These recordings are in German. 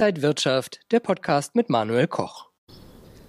Inside Wirtschaft, der Podcast mit Manuel Koch.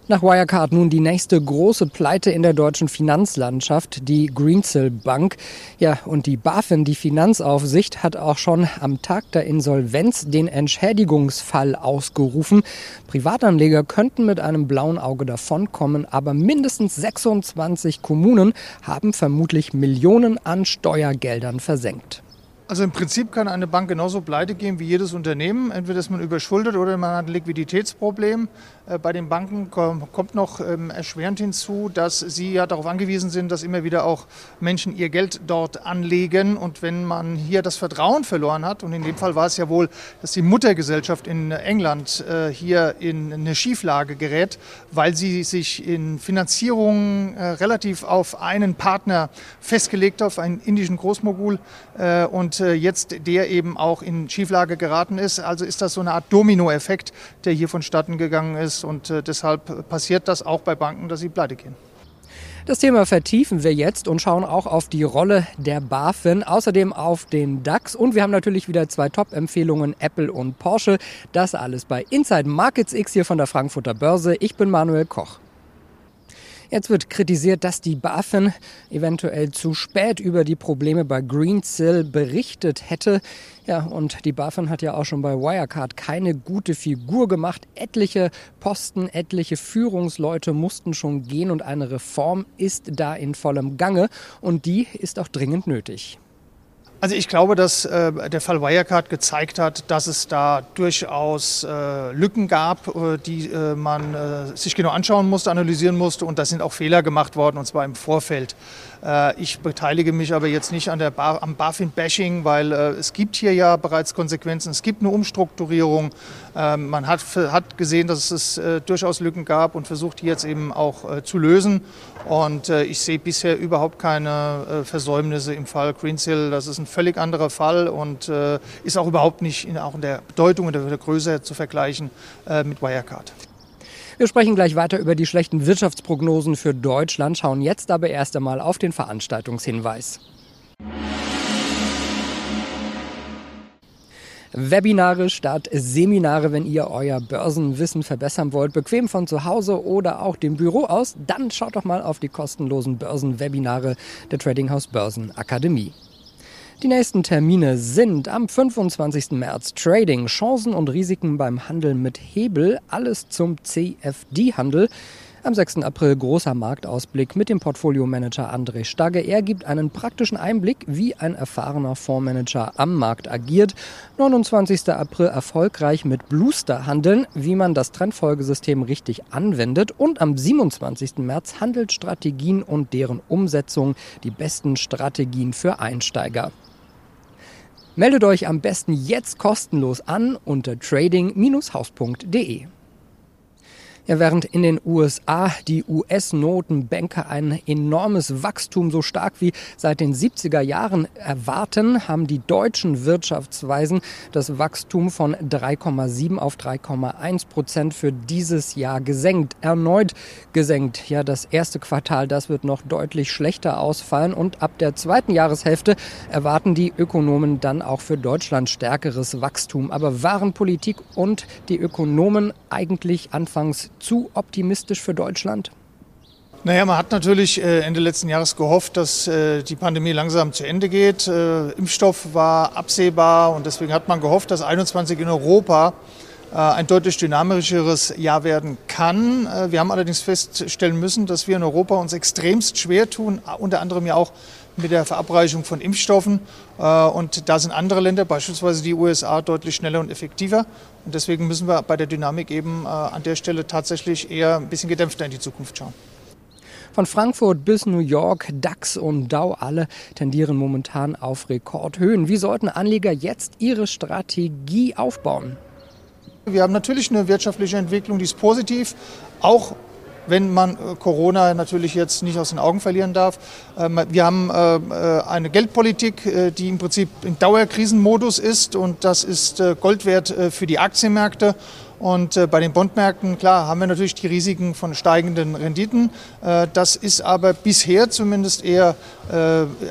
Nach Wirecard nun die nächste große Pleite in der deutschen Finanzlandschaft, die Greensill Bank. Ja, und die BaFin, die Finanzaufsicht, hat auch schon am Tag der Insolvenz den Entschädigungsfall ausgerufen. Privatanleger könnten mit einem blauen Auge davonkommen, aber mindestens 26 Kommunen haben vermutlich Millionen an Steuergeldern versenkt. Also im Prinzip kann eine Bank genauso pleite gehen wie jedes Unternehmen. Entweder ist man überschuldet oder man hat ein Liquiditätsproblem. Äh, bei den Banken kommt noch ähm, erschwerend hinzu, dass sie ja darauf angewiesen sind, dass immer wieder auch Menschen ihr Geld dort anlegen. Und wenn man hier das Vertrauen verloren hat, und in dem Fall war es ja wohl, dass die Muttergesellschaft in England äh, hier in eine Schieflage gerät, weil sie sich in Finanzierung äh, relativ auf einen Partner festgelegt hat, auf einen indischen Großmogul und jetzt der eben auch in Schieflage geraten ist. Also ist das so eine Art Dominoeffekt, der hier vonstatten gegangen ist und äh, deshalb passiert das auch bei Banken, dass sie pleite gehen. Das Thema vertiefen wir jetzt und schauen auch auf die Rolle der BaFin, außerdem auf den DAX und wir haben natürlich wieder zwei Top-Empfehlungen, Apple und Porsche. Das alles bei Inside Markets X hier von der Frankfurter Börse. Ich bin Manuel Koch. Jetzt wird kritisiert, dass die BaFin eventuell zu spät über die Probleme bei Greensill berichtet hätte. Ja, und die BaFin hat ja auch schon bei Wirecard keine gute Figur gemacht. Etliche Posten, etliche Führungsleute mussten schon gehen und eine Reform ist da in vollem Gange und die ist auch dringend nötig. Also ich glaube, dass äh, der Fall Wirecard gezeigt hat, dass es da durchaus äh, Lücken gab, äh, die äh, man äh, sich genau anschauen musste, analysieren musste und da sind auch Fehler gemacht worden und zwar im Vorfeld. Äh, ich beteilige mich aber jetzt nicht an der Bar, am BaFin-Bashing, weil es gibt hier ja bereits Konsequenzen. Es gibt eine Umstrukturierung. Ähm, man hat, hat gesehen, dass es durchaus Lücken gab und versucht die jetzt eben auch zu lösen. Und ich sehe bisher überhaupt keine Versäumnisse im Fall Greensill. Das ist ein völlig anderer Fall und ist auch überhaupt nicht in, auch in der Bedeutung und der Größe zu vergleichen mit Wirecard. Wir sprechen gleich weiter über die schlechten Wirtschaftsprognosen für Deutschland, schauen jetzt aber erst einmal auf den Veranstaltungshinweis. Webinare statt Seminare, wenn ihr euer Börsenwissen verbessern wollt, bequem von zu Hause oder auch dem Büro aus, dann schaut doch mal auf die kostenlosen Börsenwebinare der Trading House Börsen Akademie. Die nächsten Termine sind am 25. März Trading, Chancen und Risiken beim Handel mit Hebel, alles zum CFD-Handel. Am 6. April großer Marktausblick mit dem Portfoliomanager André Stagge. Er gibt einen praktischen Einblick, wie ein erfahrener Fondsmanager am Markt agiert. 29. April erfolgreich mit Bluester handeln, wie man das Trendfolgesystem richtig anwendet. Und am 27. März Handelsstrategien und deren Umsetzung, die besten Strategien für Einsteiger. Meldet euch am besten jetzt kostenlos an unter trading-haus.de. Ja, während in den USA die US-Notenbanker ein enormes Wachstum so stark wie seit den 70er Jahren erwarten, haben die deutschen Wirtschaftsweisen das Wachstum von 3,7 auf 3,1 Prozent für dieses Jahr gesenkt, erneut gesenkt. Ja, das erste Quartal, das wird noch deutlich schlechter ausfallen und ab der zweiten Jahreshälfte erwarten die Ökonomen dann auch für Deutschland stärkeres Wachstum. Aber waren Politik und die Ökonomen eigentlich anfangs zu optimistisch für Deutschland? Naja, man hat natürlich äh, Ende letzten Jahres gehofft, dass äh, die Pandemie langsam zu Ende geht. Äh, Impfstoff war absehbar und deswegen hat man gehofft, dass 21 in Europa ein deutlich dynamischeres Jahr werden kann. Wir haben allerdings feststellen müssen, dass wir in Europa uns extremst schwer tun, unter anderem ja auch mit der Verabreichung von Impfstoffen. Äh, und da sind andere Länder, beispielsweise die USA, deutlich schneller und effektiver. Und deswegen müssen wir bei der Dynamik eben äh, an der Stelle tatsächlich eher ein bisschen gedämpfter in die Zukunft schauen. Von Frankfurt bis New York, DAX und Dow alle tendieren momentan auf Rekordhöhen. Wie sollten Anleger jetzt ihre Strategie aufbauen? Wir haben natürlich eine wirtschaftliche Entwicklung, die ist positiv, auch wenn man äh, Corona natürlich jetzt nicht aus den Augen verlieren darf. Ähm, wir haben äh, äh, eine Geldpolitik, die im Prinzip im Dauerkrisenmodus ist und das ist Gold wert für die Aktienmärkte. Und bei den Bondmärkten, klar, haben wir natürlich die Risiken von steigenden Renditen. Das ist aber bisher zumindest eher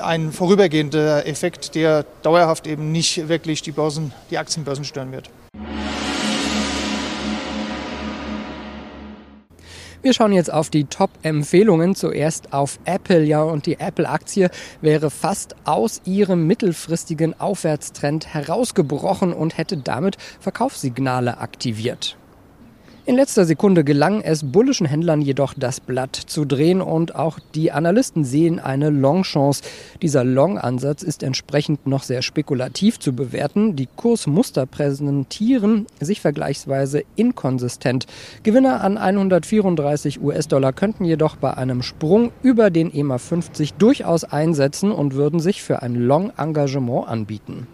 ein vorübergehender Effekt, der dauerhaft eben nicht wirklich die Börsen, die Aktienbörsen stören wird. Wir schauen jetzt auf die Top-Empfehlungen. Zuerst auf Apple. Ja, und die Apple-Aktie wäre fast aus ihrem mittelfristigen Aufwärtstrend herausgebrochen und hätte damit Verkaufssignale aktiviert. In letzter Sekunde gelang es bullischen Händlern jedoch, das Blatt zu drehen und auch die Analysten sehen eine Long-Chance. Dieser Long-Ansatz ist entsprechend noch sehr spekulativ zu bewerten. Die Kursmuster präsentieren sich vergleichsweise inkonsistent. Gewinner an 134 US-Dollar könnten jedoch bei einem Sprung über den EMA 50 durchaus einsetzen und würden sich für ein Long-Engagement anbieten.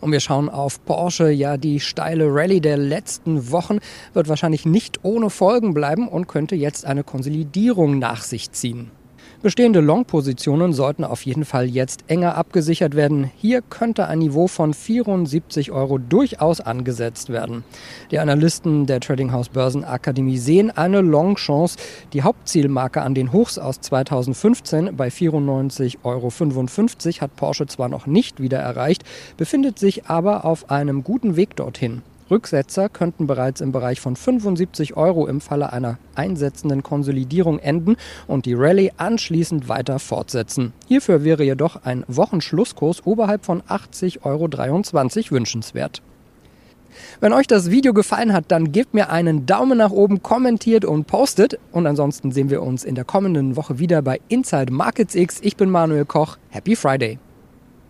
Und wir schauen auf Porsche. Ja, die steile Rallye der letzten Wochen wird wahrscheinlich nicht ohne Folgen bleiben und könnte jetzt eine Konsolidierung nach sich ziehen. Bestehende Long-Positionen sollten auf jeden Fall jetzt enger abgesichert werden. Hier könnte ein Niveau von 74 Euro durchaus angesetzt werden. Die Analysten der Trading House Börsenakademie sehen eine Long-Chance. Die Hauptzielmarke an den Hochs aus 2015 bei 94,55 Euro hat Porsche zwar noch nicht wieder erreicht, befindet sich aber auf einem guten Weg dorthin. Rücksetzer könnten bereits im Bereich von 75 Euro im Falle einer einsetzenden Konsolidierung enden und die Rallye anschließend weiter fortsetzen. Hierfür wäre jedoch ein Wochenschlusskurs oberhalb von 80,23 Euro wünschenswert. Wenn euch das Video gefallen hat, dann gebt mir einen Daumen nach oben, kommentiert und postet. Und ansonsten sehen wir uns in der kommenden Woche wieder bei Inside Markets X. Ich bin Manuel Koch. Happy Friday!